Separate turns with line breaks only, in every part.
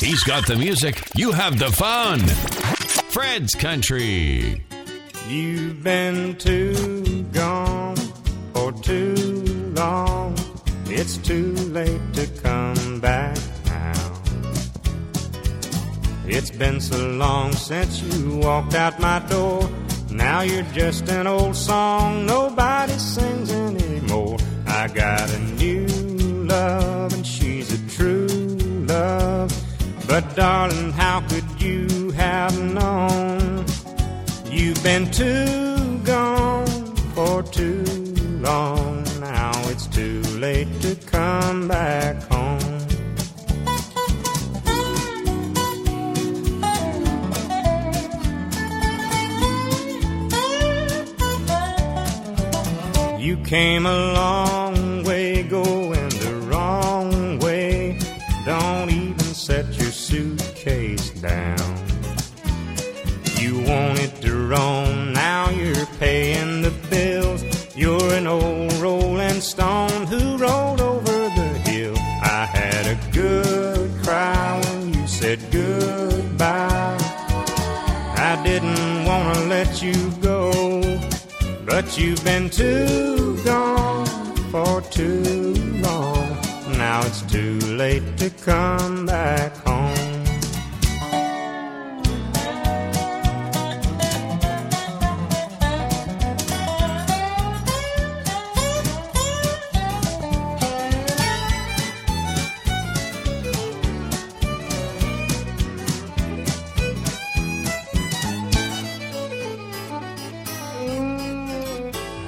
He's got the music, you have the fun. Fred's Country.
You've been too gone for too long. It's too late to come back now. It's been so long since you walked out my door. Now you're just an old song nobody sings anymore. I got a new love But darling, how could you have known? You've been too gone for too long. Now it's too late to come back home. You came a wanted to roam, now you're paying the bills. You're an old rolling stone who rolled over the hill. I had a good cry when you said goodbye. I didn't want to let you go, but you've been too gone for too long. Now it's too late to come back home.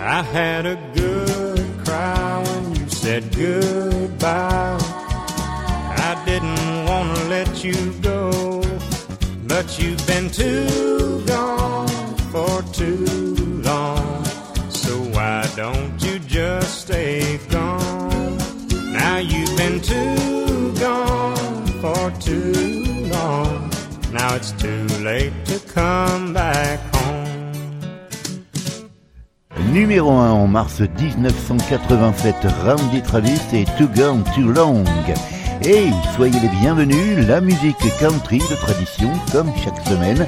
I had a good cry when you said goodbye. I didn't want to let you go, but you've been too gone for too long. So why don't you just stay gone? Now you've been too gone for too long. Now it's too late to come
Numéro 1 en mars 1987, Randy Travis et Too Gone Too Long. Et soyez les bienvenus, la musique country de tradition, comme chaque semaine,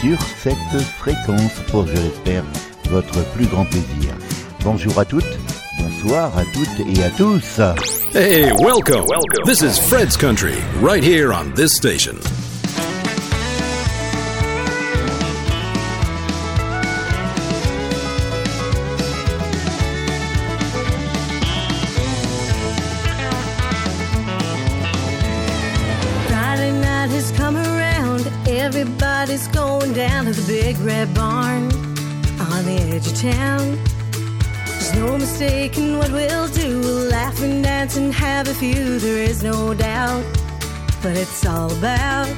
sur cette fréquence pour, je l'espère, votre plus grand plaisir. Bonjour à toutes, bonsoir à toutes et à tous.
Hey, welcome. welcome. This is Fred's Country, right here on this station.
Big red barn on the edge of town. There's no mistaking what we'll do. We'll laugh and dance and have a few, there is no doubt. But it's all about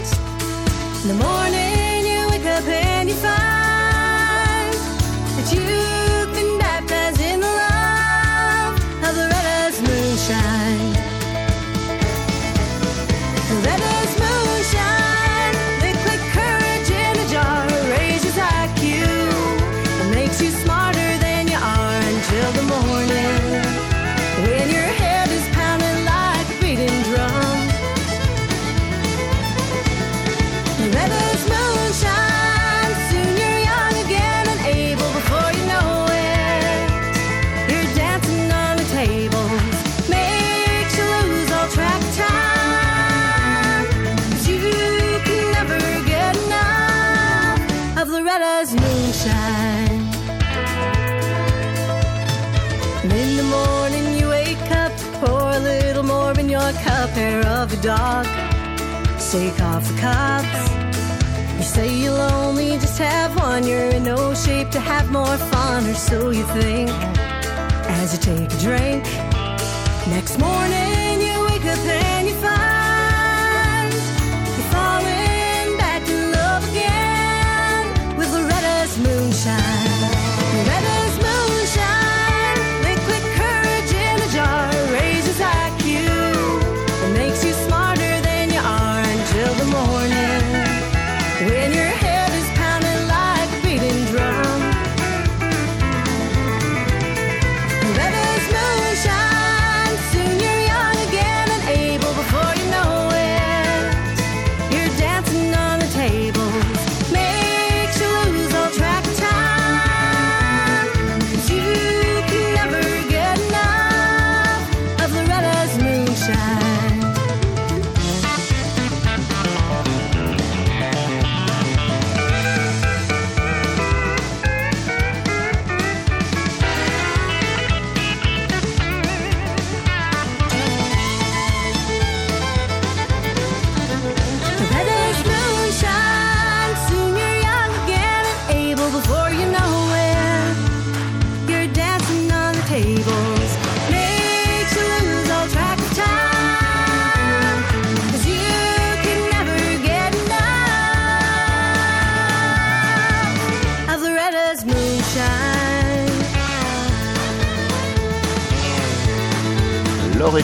in the morning you wake up and you find that you've dog, take off the cops. You say you'll only just have one, you're in no shape to have more fun, or so you think as you take a drink. Next morning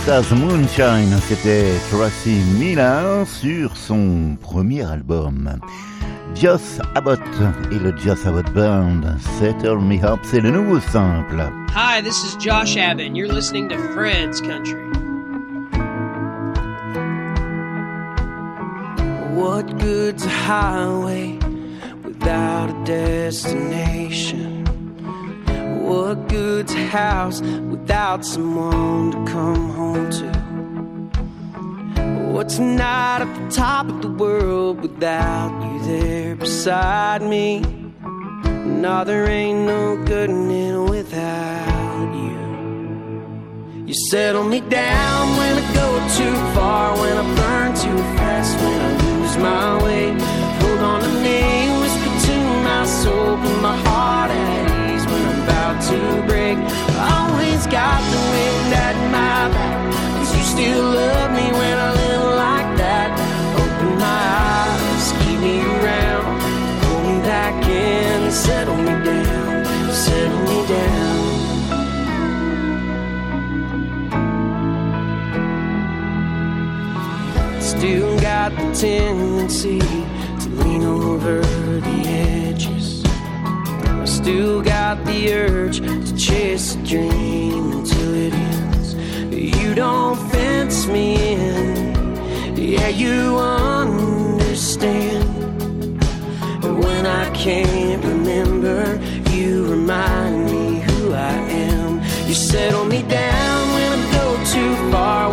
Loretta's Moonshine, c'était Tracy Miller sur son premier album. Joss Abbott et le Joss Abbott Band, Settle Me Up, c'est le nouveau simple.
Hi, this is Josh Abbott, and you're listening to Fred's Country.
What good's a highway without a destination? What good's a house without someone to come home to? What's night at the top of the world without you there beside me? No, there ain't no good in it without you. You settle me down when I go too far, when I burn too fast, when I lose my way. Hold on to me, whisper to my soul, put my heart at to break. Always got the wind at my back, cause you still love me when I live like that. Open my eyes, keep me around, pull me back in, settle me down, settle me down. Still got the tendency to lean over the edges. Still got the urge to chase a dream until it ends. You don't fence me in, yeah, you understand. But When I can't remember, you remind me who I am. You settle me down when I go too far,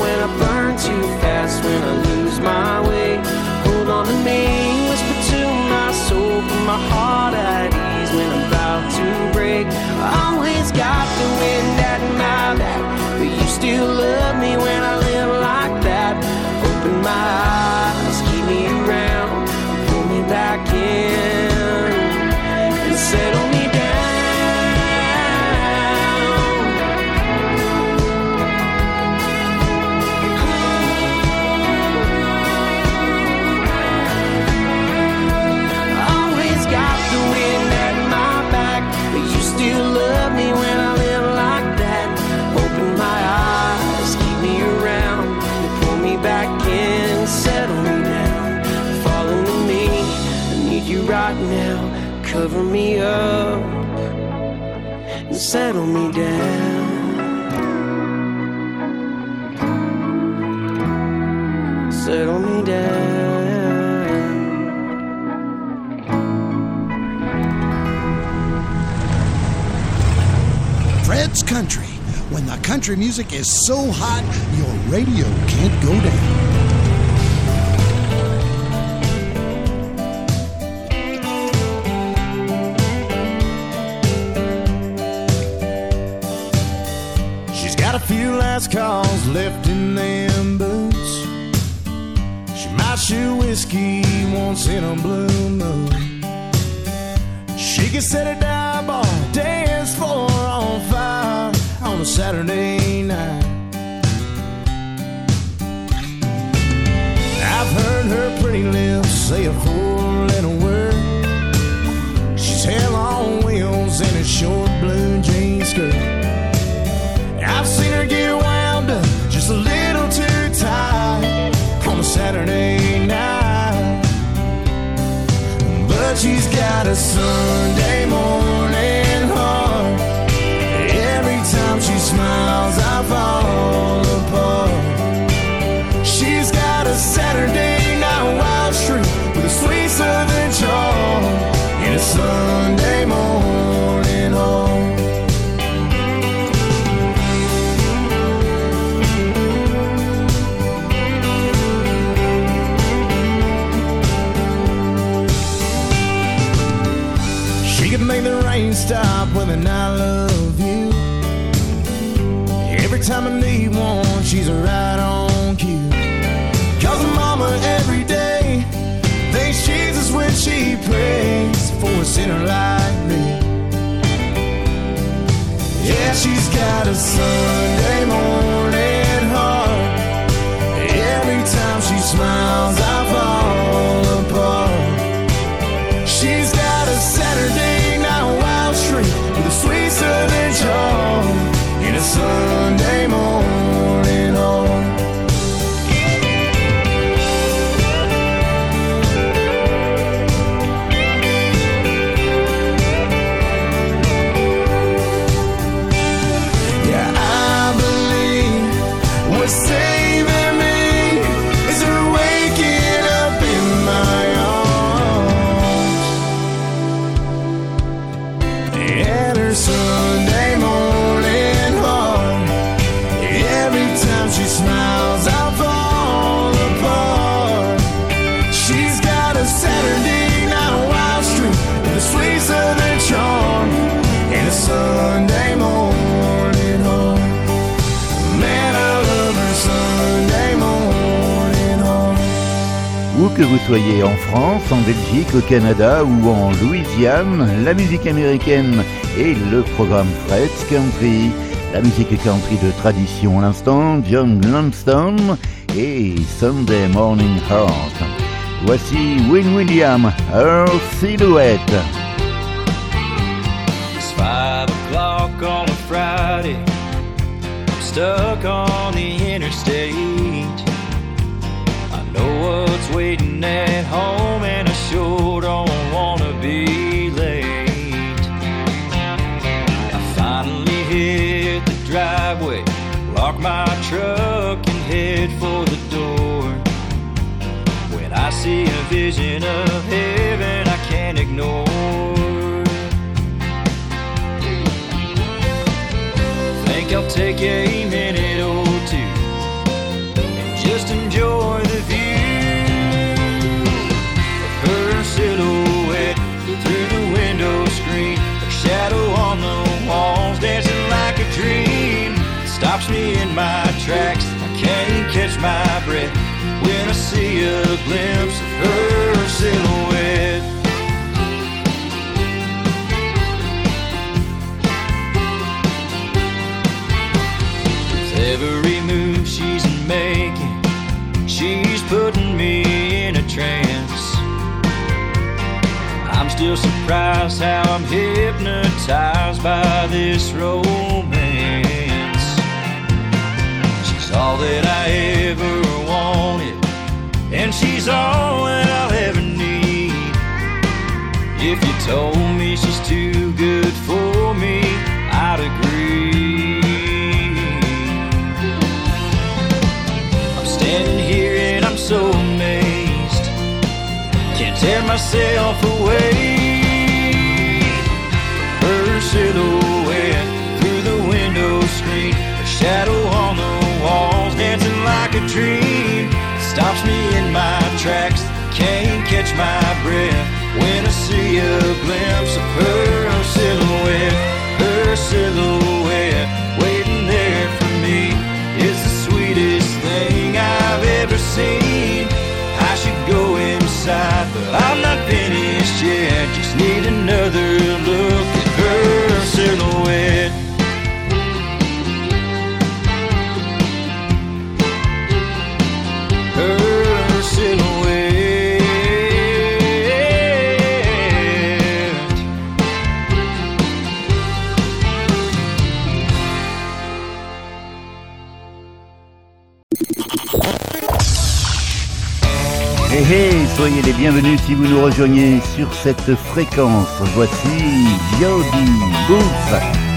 settle me down. Settle me down.
Fred's Country. When the country music is so hot, your radio can't go down.
Few last calls left in them boots. She might shoot whiskey once in a blue moon. She can set a dive bar, dance floor on fire on a Saturday night. I've heard her pretty lips say a four-letter word. She's hell on wheels in a short got a Sunday morning heart. Every time she smiles, I fall got a Sunday
en France, en Belgique, au Canada ou en Louisiane, la musique américaine et le programme Fred's Country, la musique country de tradition. L'instant, John Lanston et Sunday Morning Heart. Voici Win William, Her Silhouette.
Waiting at home, and I sure don't wanna be late. I finally hit the driveway, lock my truck, and head for the door. When I see a vision of heaven, I can't ignore. Think I'll take a minute tracks, I can't catch my breath when I see a glimpse of her silhouette. With every move she's making, she's putting me in a trance. I'm still surprised how I'm hypnotized by this romance. All that I ever wanted, and she's all that I'll ever need. If you told me she's too good for me, I'd agree. I'm standing here and I'm so amazed, can't tear myself away. Her silhouette through the window screen, her shadow on the a dream. Stops me in my tracks, can't catch my breath when I see a glimpse of her silhouette. Her silhouette waiting there for me is the sweetest thing I've ever seen. I should go inside, but I'm not finished yet. Just need another look at her silhouette.
Hey soyez les bienvenus si vous nous rejoignez sur cette fréquence. Voici Jody Booth.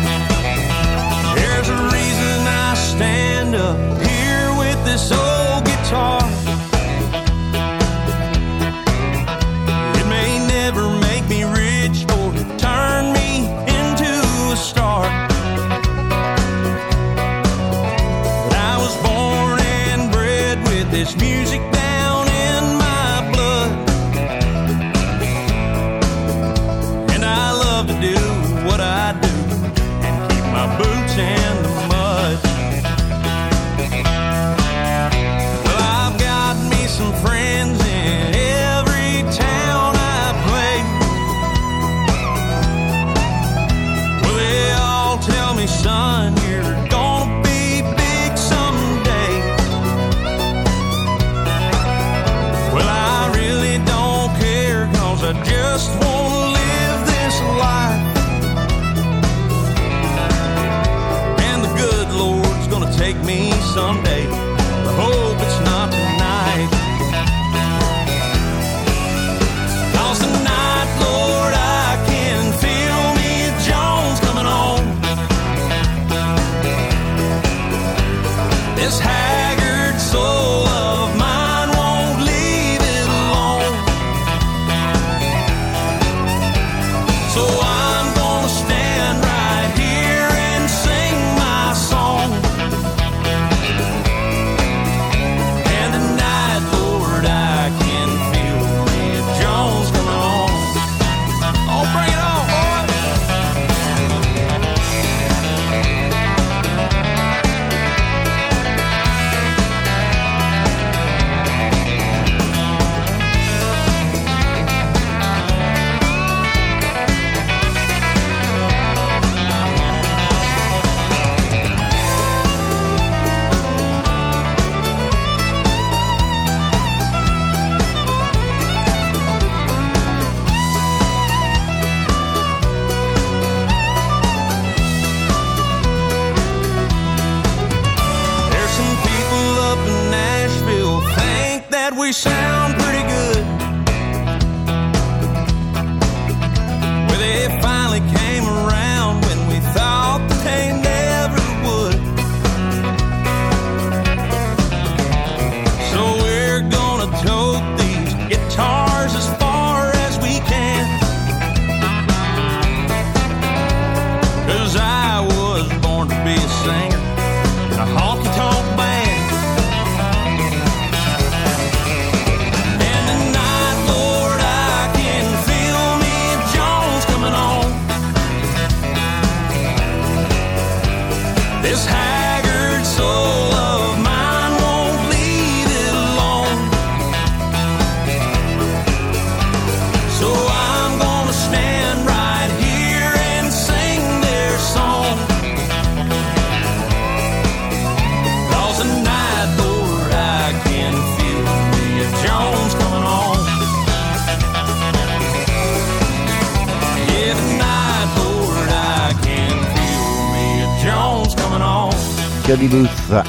Cody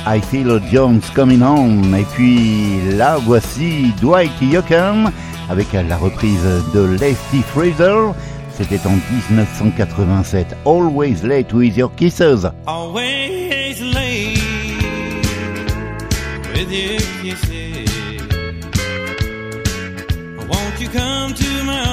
I Feel Jones Coming Home. Et puis là, voici Dwight Yoakam avec la reprise de Lefty Fraser. C'était en 1987. Always late with your kisses.
Always late with your kisses. Won't you come to my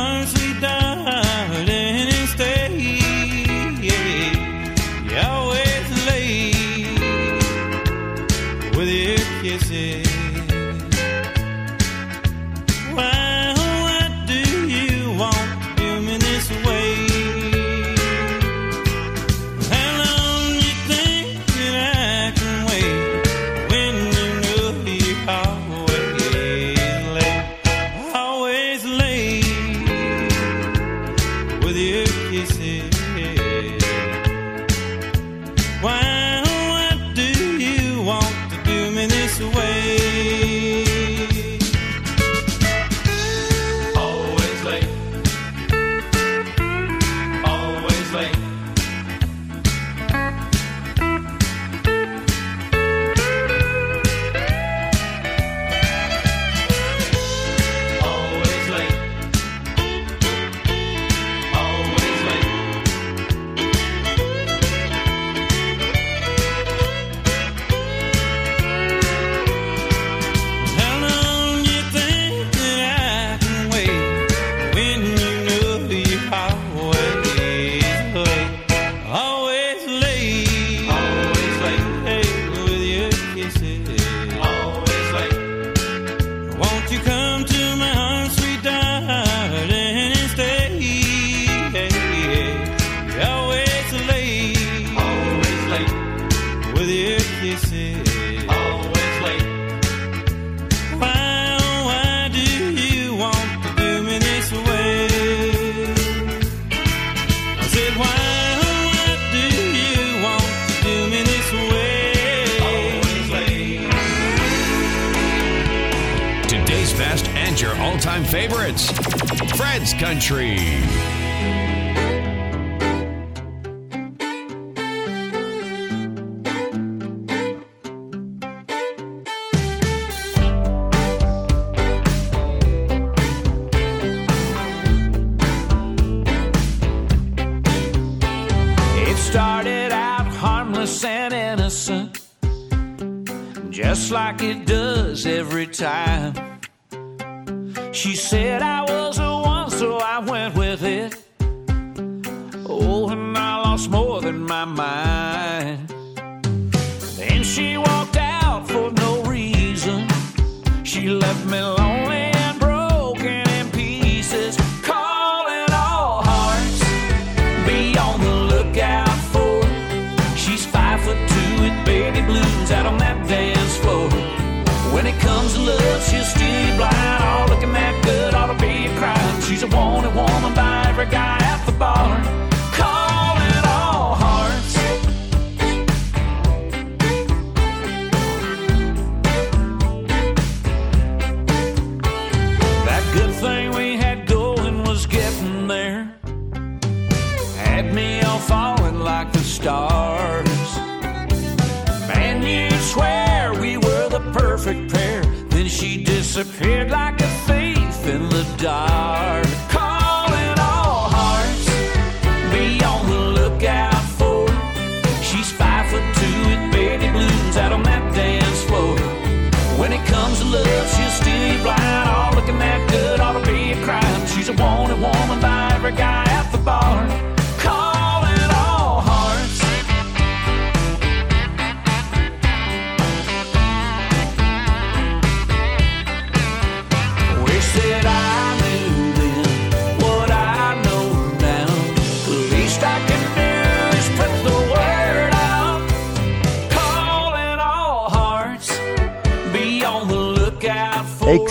comes love's she'll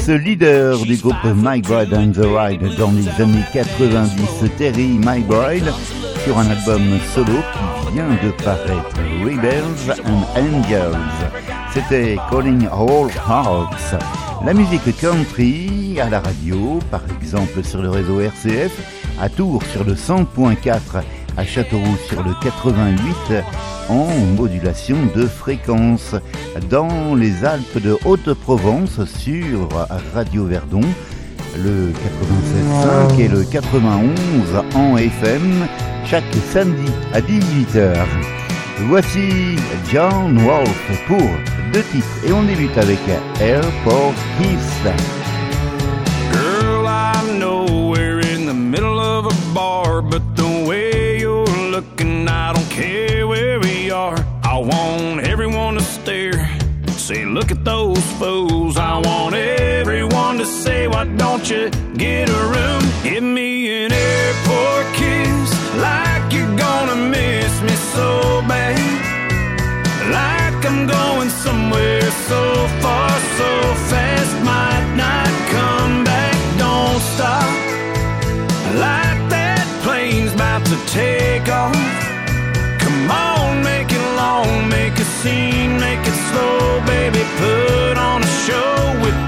for.
Ex-leader du groupe My Bride and the Ride dans les années 90, Terry My Bride, sur un album solo qui vient de paraître, Rebels and Angels. C'était Calling All Hearts. La musique country à la radio, par exemple sur le réseau RCF, à Tours sur le 100.4, à Châteauroux sur le 88, en modulation de fréquence. Dans les Alpes de Haute-Provence sur Radio Verdon, le 96.5 et le 91 en FM, chaque samedi à 18h. Voici John Wolfe pour deux titres et on débute avec Airport Kiss.
Girl, I know we're in the middle of a bar, but don't you get a room? Give me an airport kiss, like you're gonna miss me so bad. Like I'm going somewhere so far, so fast, might not come back. Don't stop. Like that plane's about to take off. Come on, make it long, make a scene, make it slow, baby. Put on a show with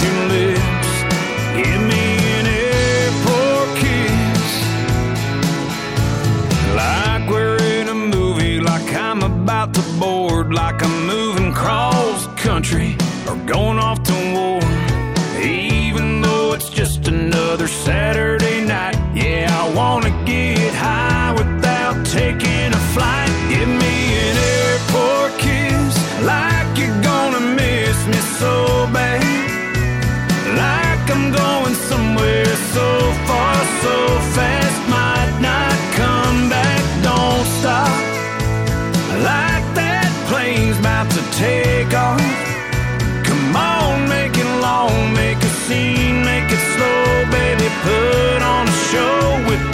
About to board, like I'm moving cross country or going off to war. Even though it's just another Saturday scene, make it slow, baby. Put on a show with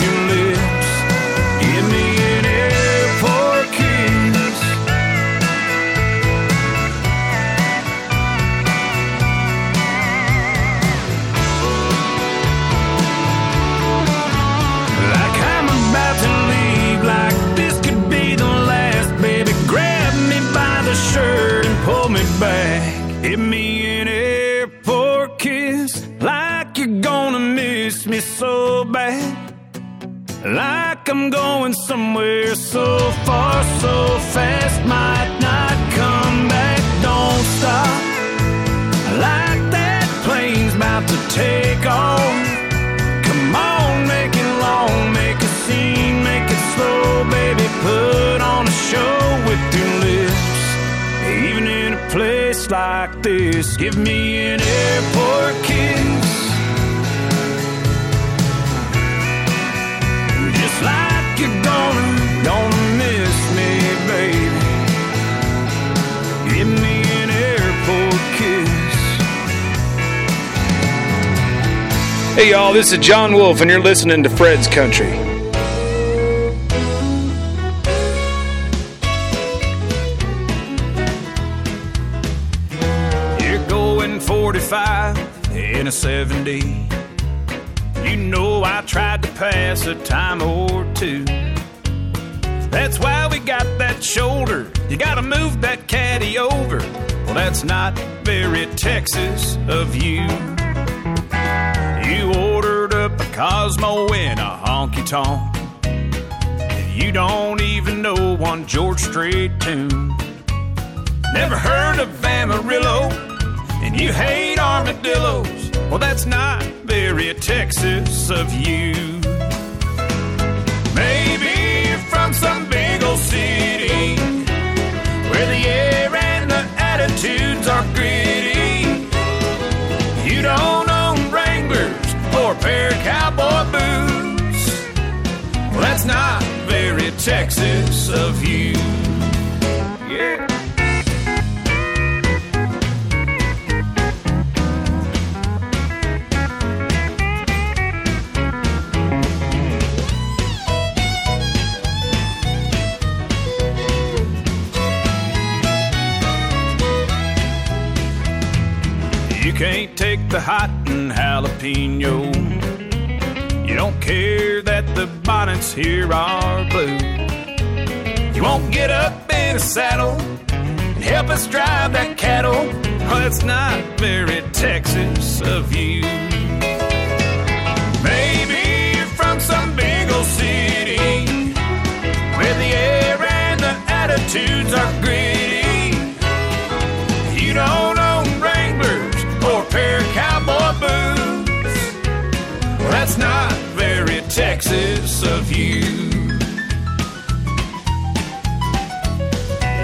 this
is John Wolf, and you're listening to Fred's Country.
Honky. And you don't even know one George Strait tune. Never heard of Amarillo.
and you hate armadillos. Well, that's not very Texas of you. Maybe you're from some big old city where the air and the attitudes are gritty. Not very Texas of you. Yeah. You can't take the hot and jalapeno. You don't care the bonnets here are blue. You won't get up in a saddle and help us drive that cattle. Oh, that's not very Texas of you. Maybe you're from some big old city where the air and the attitudes are gritty. Texas of you.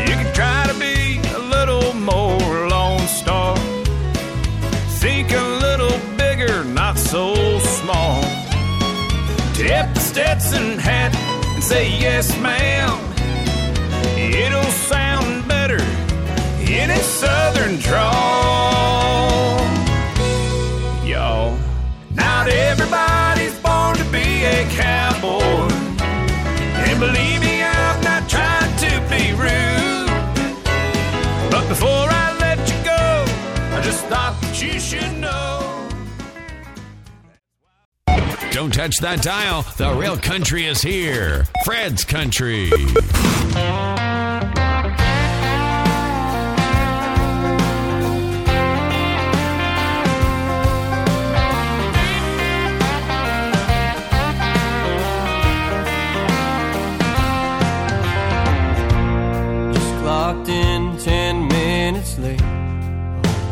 You can try to be a little more Lone Star. Think a little bigger, not so small. Tip the Stetson hat and say yes, ma'am. It'll sound better in a southern drawl.
Don't touch that dial. The real country is here. Fred's Country.
In ten minutes late.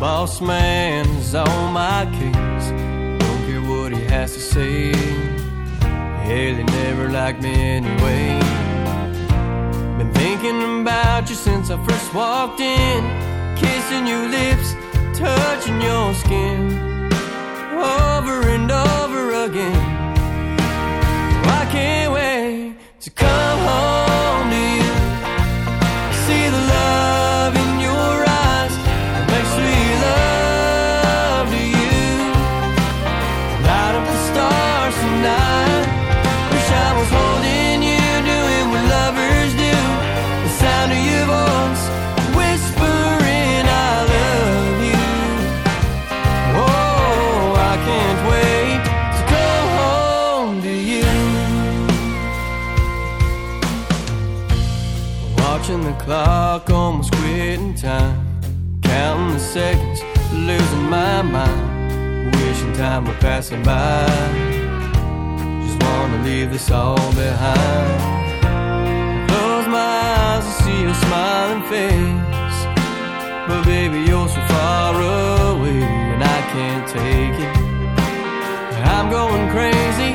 Boss man is on my case. Has to say. He never liked me anyway. Been thinking about you since I first walked in. Kissing your lips, touching your skin. Over and over again. I can't wait to come home seconds, losing my mind. Wishing time were passing by. Just wanna leave this all behind. Close my eyes to see your smiling face. But baby, you're so far away, and I can't take it. I'm going crazy,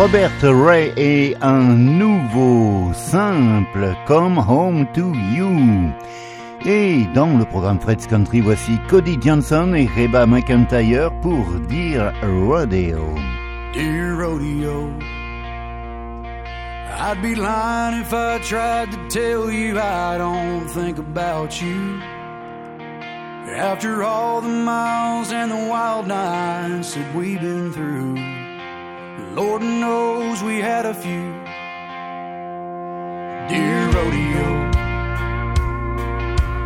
Robert Ray et un nouveau simple Come Home to You. Et dans le programme Fred's Country, voici Cody Johnson et Reba McIntyre pour dire Rodeo.
Dear Rodeo, I'd be lying if I tried to tell you I don't think about you. After all the miles and the wild nights that we've been through, Lord knows we had a few. Dear Rodeo,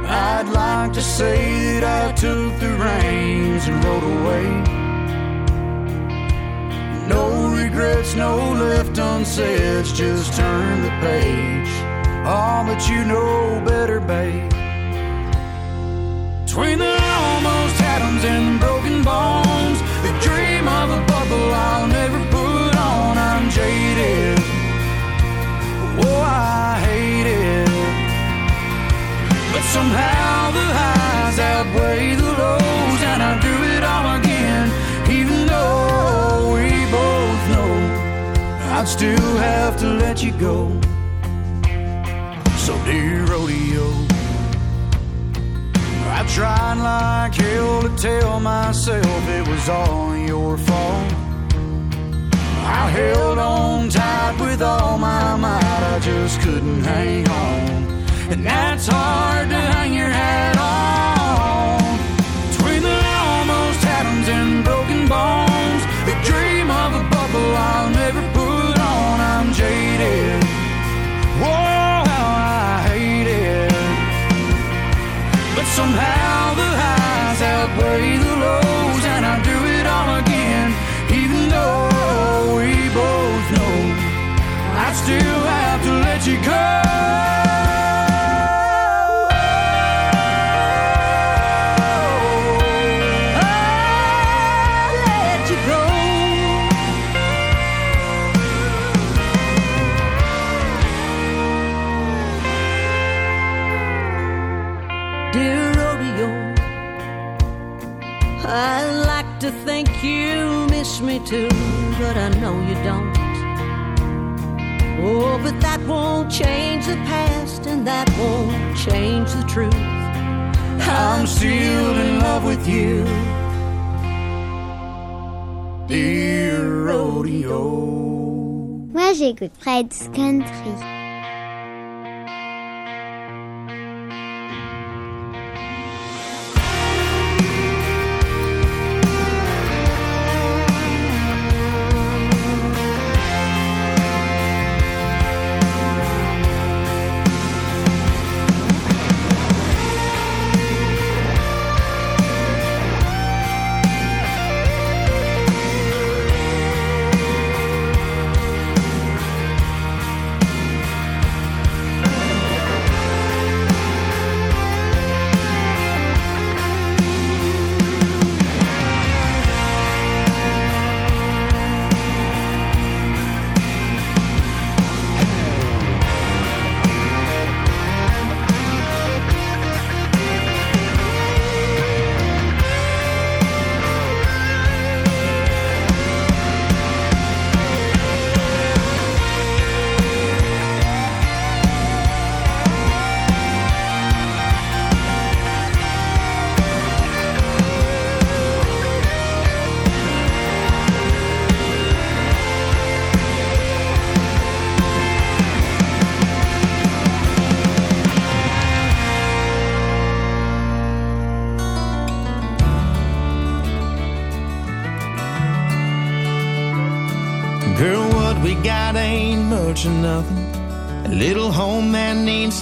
I'd like to say that I took the reins and rode away. No regrets, no left unsaid, just turn the page. Oh, but you know better, babe. Between the almost atoms and broken bones, the dream of a bubble I'll never Oh, I hate it. But somehow the highs outweigh the lows, and I do it all again, even though we both know I'd still have to let you go. So, dear rodeo. I tried like hell to tell myself it was all your fault. I held on tight with all my might, I just couldn't hang on. And that's hard to hang your hat on.
That won't change the truth.
I'm still in love with you, dear rodeo.
Moi, j'écoute Fred's Country.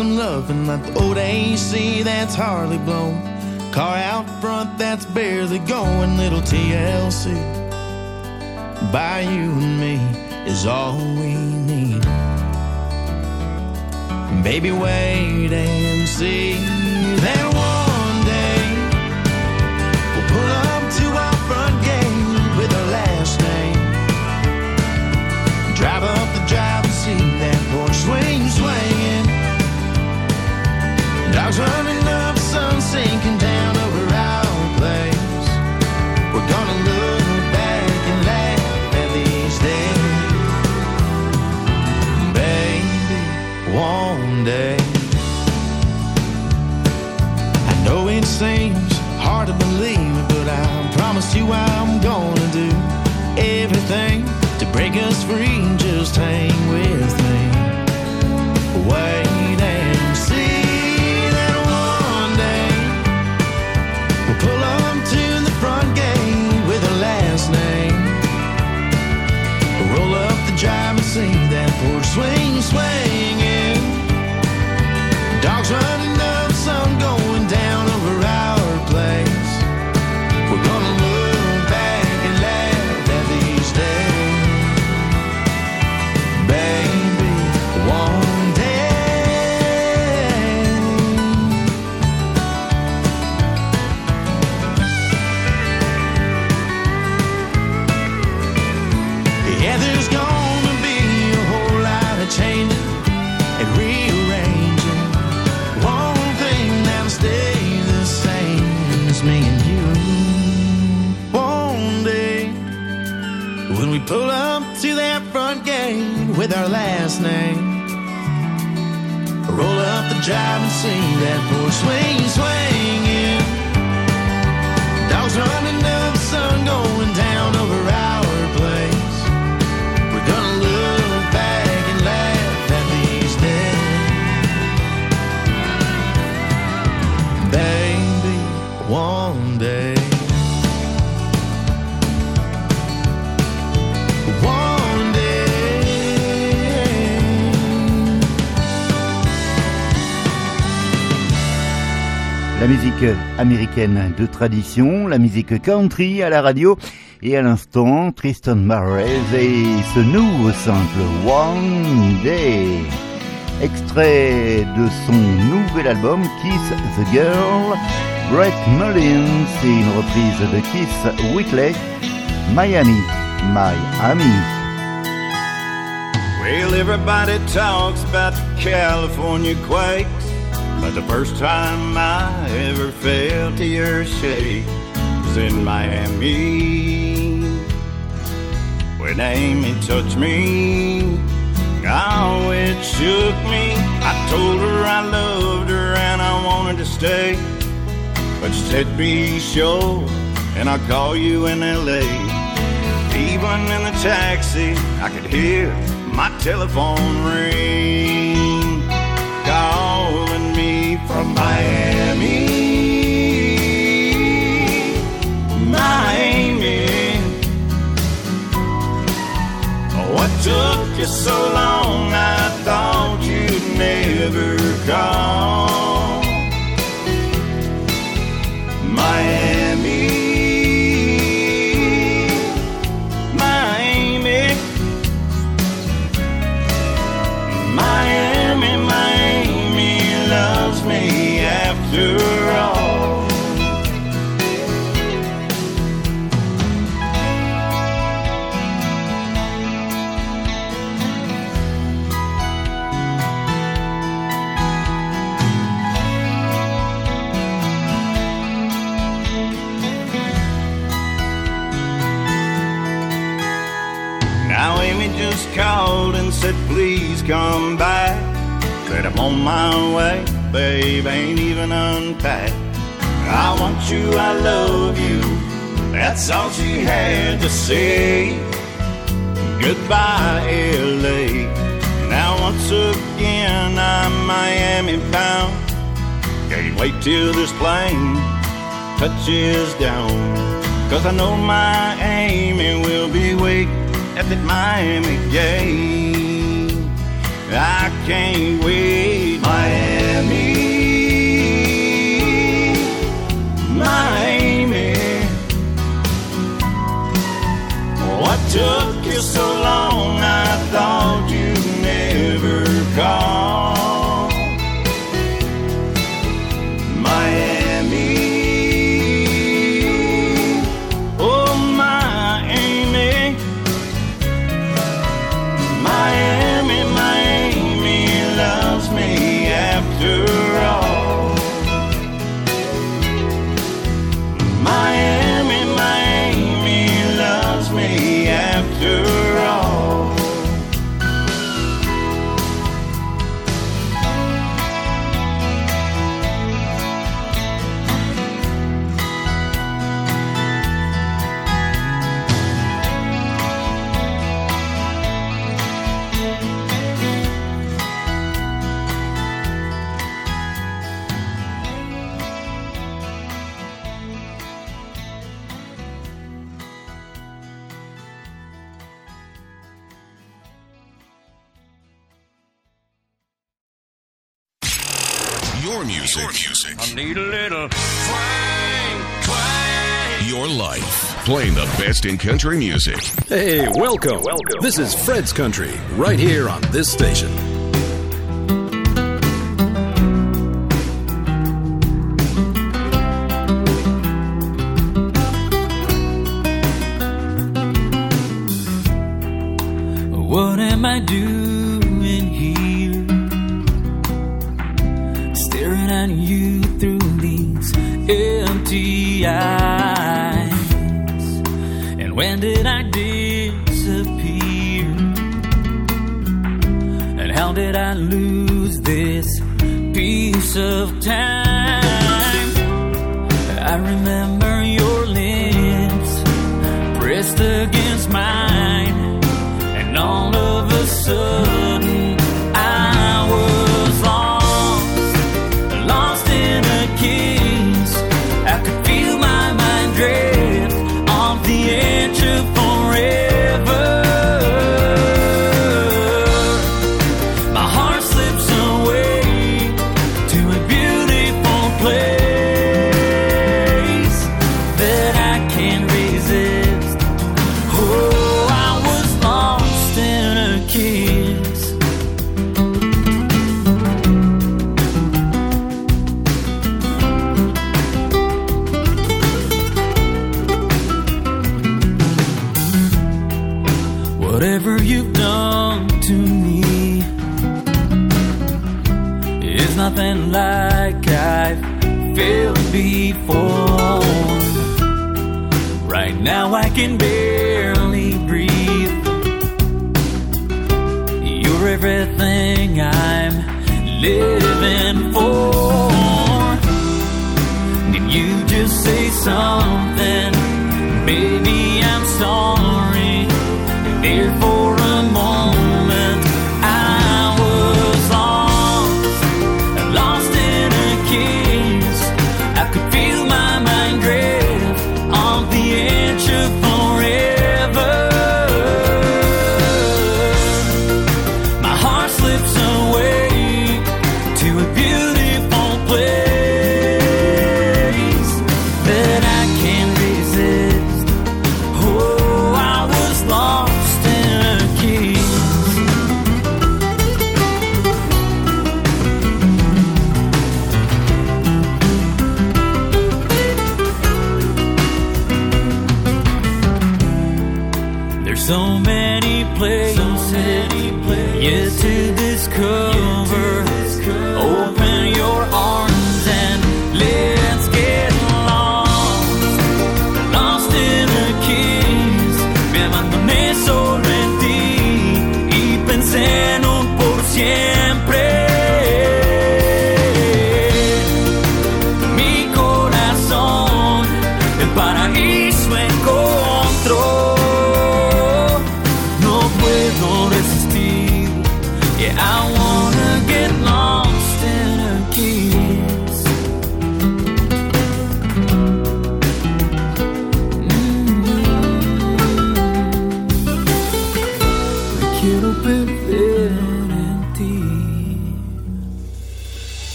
Some loving, like the old AC that's hardly blown. Car out front that's barely going, little TLC. By you and me is all we need. Baby, wait and see Dogs running up, sun sinking down over our place. We're gonna look back and laugh at these days. Baby, one day. I know it seems hard to believe but I promise you I'm gonna do everything to break us free. Just hang with me. Wait.
Américaine de tradition, la musique country à la radio et à l'instant Tristan Murray et ce nouveau simple One Day. Extrait de son nouvel album Kiss the Girl, Brett Mullins et une reprise de Kiss Whitley, Miami, Miami.
Well, everybody talks about the California quakes, but the first time I ever felt your shake was in Miami. When Amy touched me, oh, it shook me. I told her I loved her and I wanted to stay, but she said, Be sure, and I'll call you in LA. Even in the taxi, I could hear my telephone ring, from Miami. Miami. Oh, what took you so long? I thought you'd never call. Come back. Said I'm on my way, babe, ain't even unpacked. I want you, I love you. That's all she had to say. Goodbye, LA. Now once again I'm Miami bound. Can't wait till this plane touches down. Cause I know my Amy will be waiting at that Miami gate. I can't wait. Miami, Miami. Oh, what took you so long? I thought
Playing the best in country music.
Hey, welcome. Welcome. This is Fred's Country, right here on this station.
Living for. Did you just say something?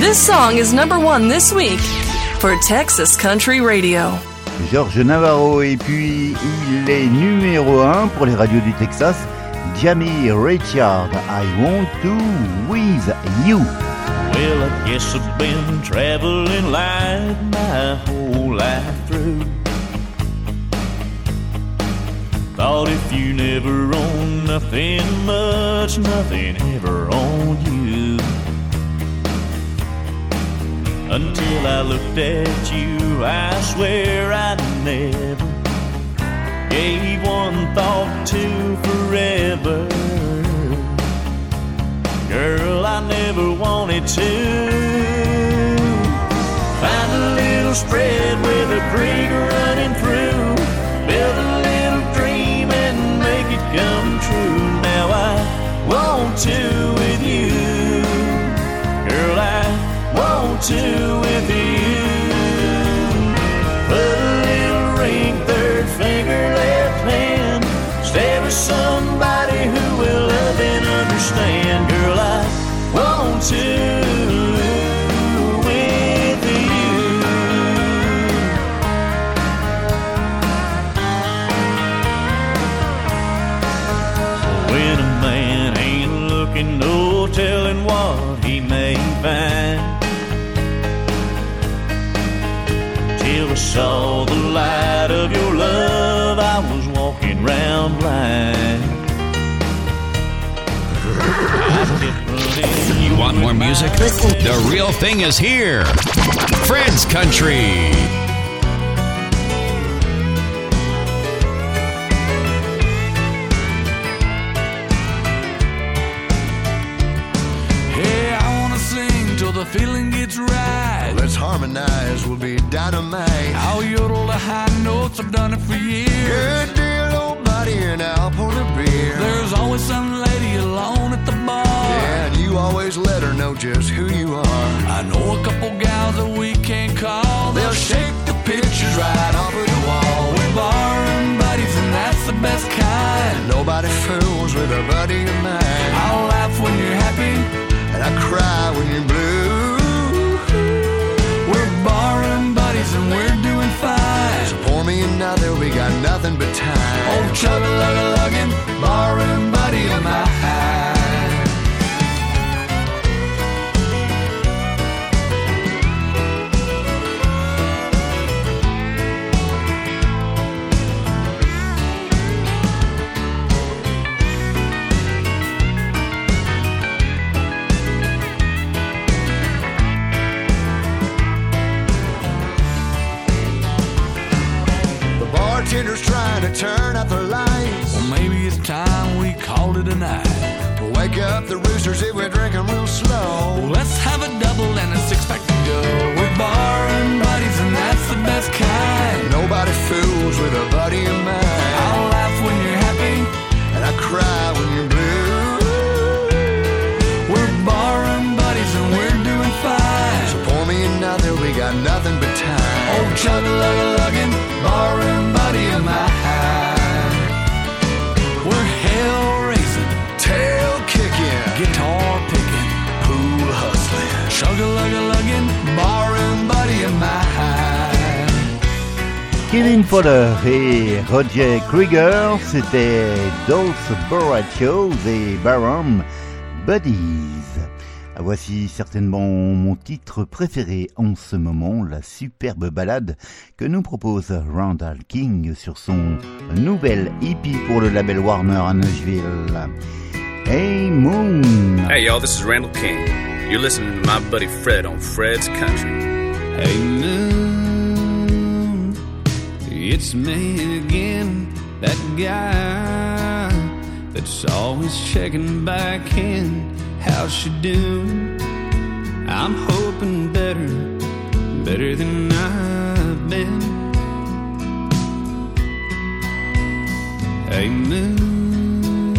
This song is number one this week for Texas Country Radio.
George Navarro et puis il est numéro 1 pour les radios du Texas. Jamie Richard, I want to with you.
Well, I guess I've been traveling light my whole life through. Thought if you never own nothing much, nothing ever owned you. Until I looked at you, I swear I never gave one thought to forever. Girl, I never wanted to find a little spread with a creek running through, build a little dream and make it come true. Now I want to to with you.
Music? The real thing is here. Fred's Country.
Hey, I wanna sing till the feeling gets right.
Let's harmonize, we'll be dynamite.
I'll yodel the high notes, I've done it for years.
Good deal, old buddy, and I'll pour the beer.
There's always some lady alone at the bar.
Yeah, and you always let her know just who you are.
I know a couple gals that we can't call.
They'll shake the pictures right off of the wall.
We're barroom buddies, and that's the best kind.
Nobody fools with a buddy of mine.
I'll laugh when you're happy,
and I cry when you're blue.
We're barroom buddies, and we're
me another, we got nothing but time.
Oh, chug a lug a luggin', barroom buddy of mine.
Bartender's trying to turn out the lights.
Well, maybe it's time we called it a night.
We'll wake up the roosters if we're drinking real slow.
Well, let's have a double and a six pack to go. We're barroom buddies, and that's the best kind.
Nobody fools with a buddy of mine.
I'll laugh when you're happy,
and I cry when you're blue.
We're buddies, and we're doing fine.
So pour me another, we got nothing but time.
Oh, chug
Fowler et Roger Krieger, c'était Dos Borrachos et Baron Buddies. Ah, Voici certainement mon titre préféré en ce moment, la superbe ballade que nous propose Randall King sur son nouvel EP pour le label Warner à Nashville. Hey Moon!
Hey y'all, this is Randall King. You're listening to my buddy Fred on Fred's Country.
Hey moon, it's me again, that guy that's always checking back in. How's she doing? I'm hoping better, better than I've been. Hey moon,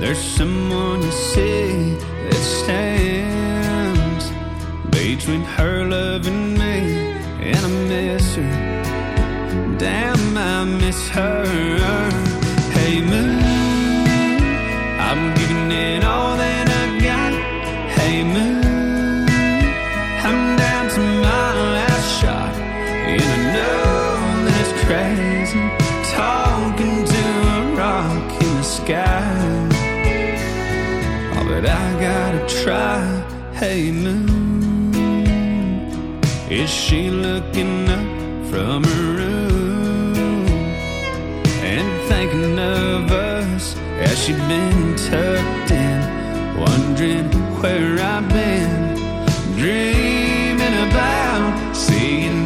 there's someone you see that stands between her love and me, and I miss her. Damn, I miss her. Hey moon, I'm giving it all that I got. Hey moon, I'm down to my last shot, and I know that it's crazy talking to a rock in the sky. But I gotta try. Hey moon, is she looking up from her thinking of us as she been tucked in, wondering where I've been, dreaming about seeing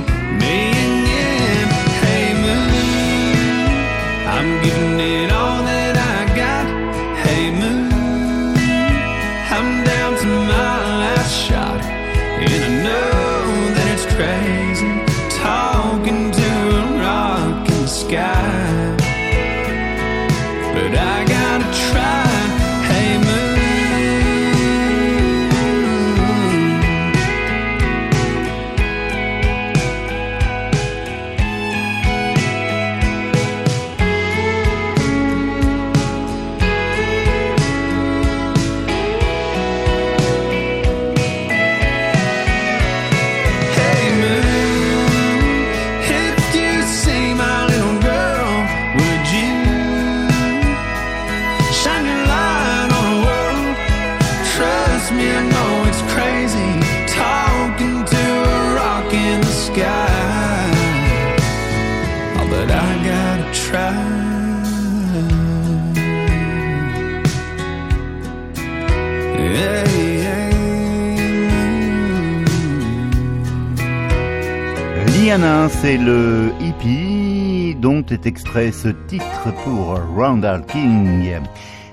Liana, c'est le hippie dont est extrait ce titre pour Randall King.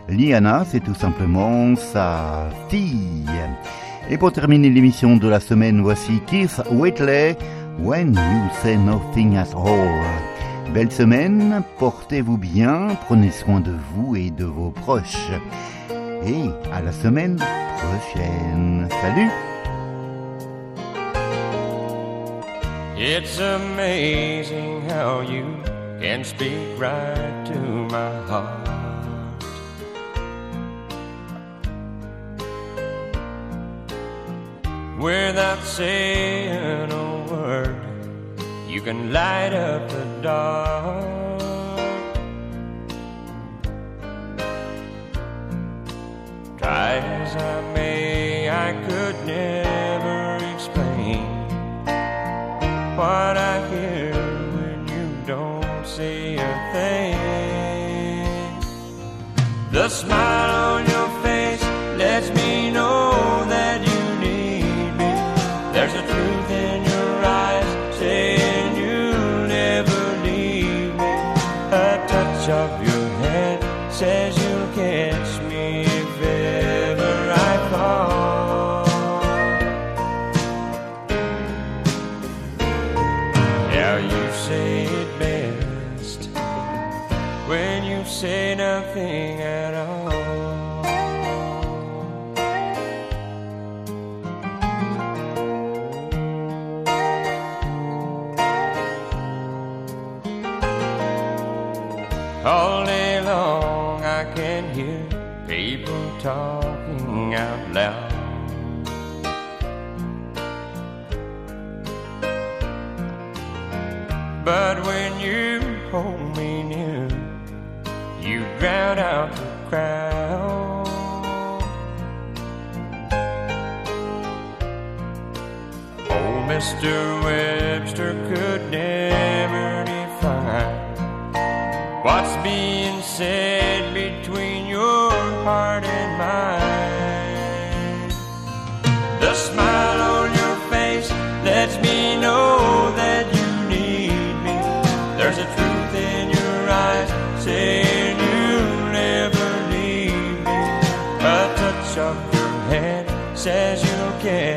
Liana, c'est tout simplement sa fille. Et pour terminer l'émission de la semaine, voici Keith Whitley, When You Say Nothing at All. Belle semaine, portez-vous bien, prenez soin de vous et de vos proches. Et à la semaine prochaine. Salut
It's amazing how you can speak right to my heart. Without saying a word, you can light up the dark. The talking out loud. But when you hold me near, you drown out the crowd. Old Mr. Webster could never define what's being said between your heart The smile on your face lets me know that you need me. There's a truth in your eyes saying you'll never leave me. A touch of your hand says you'll catch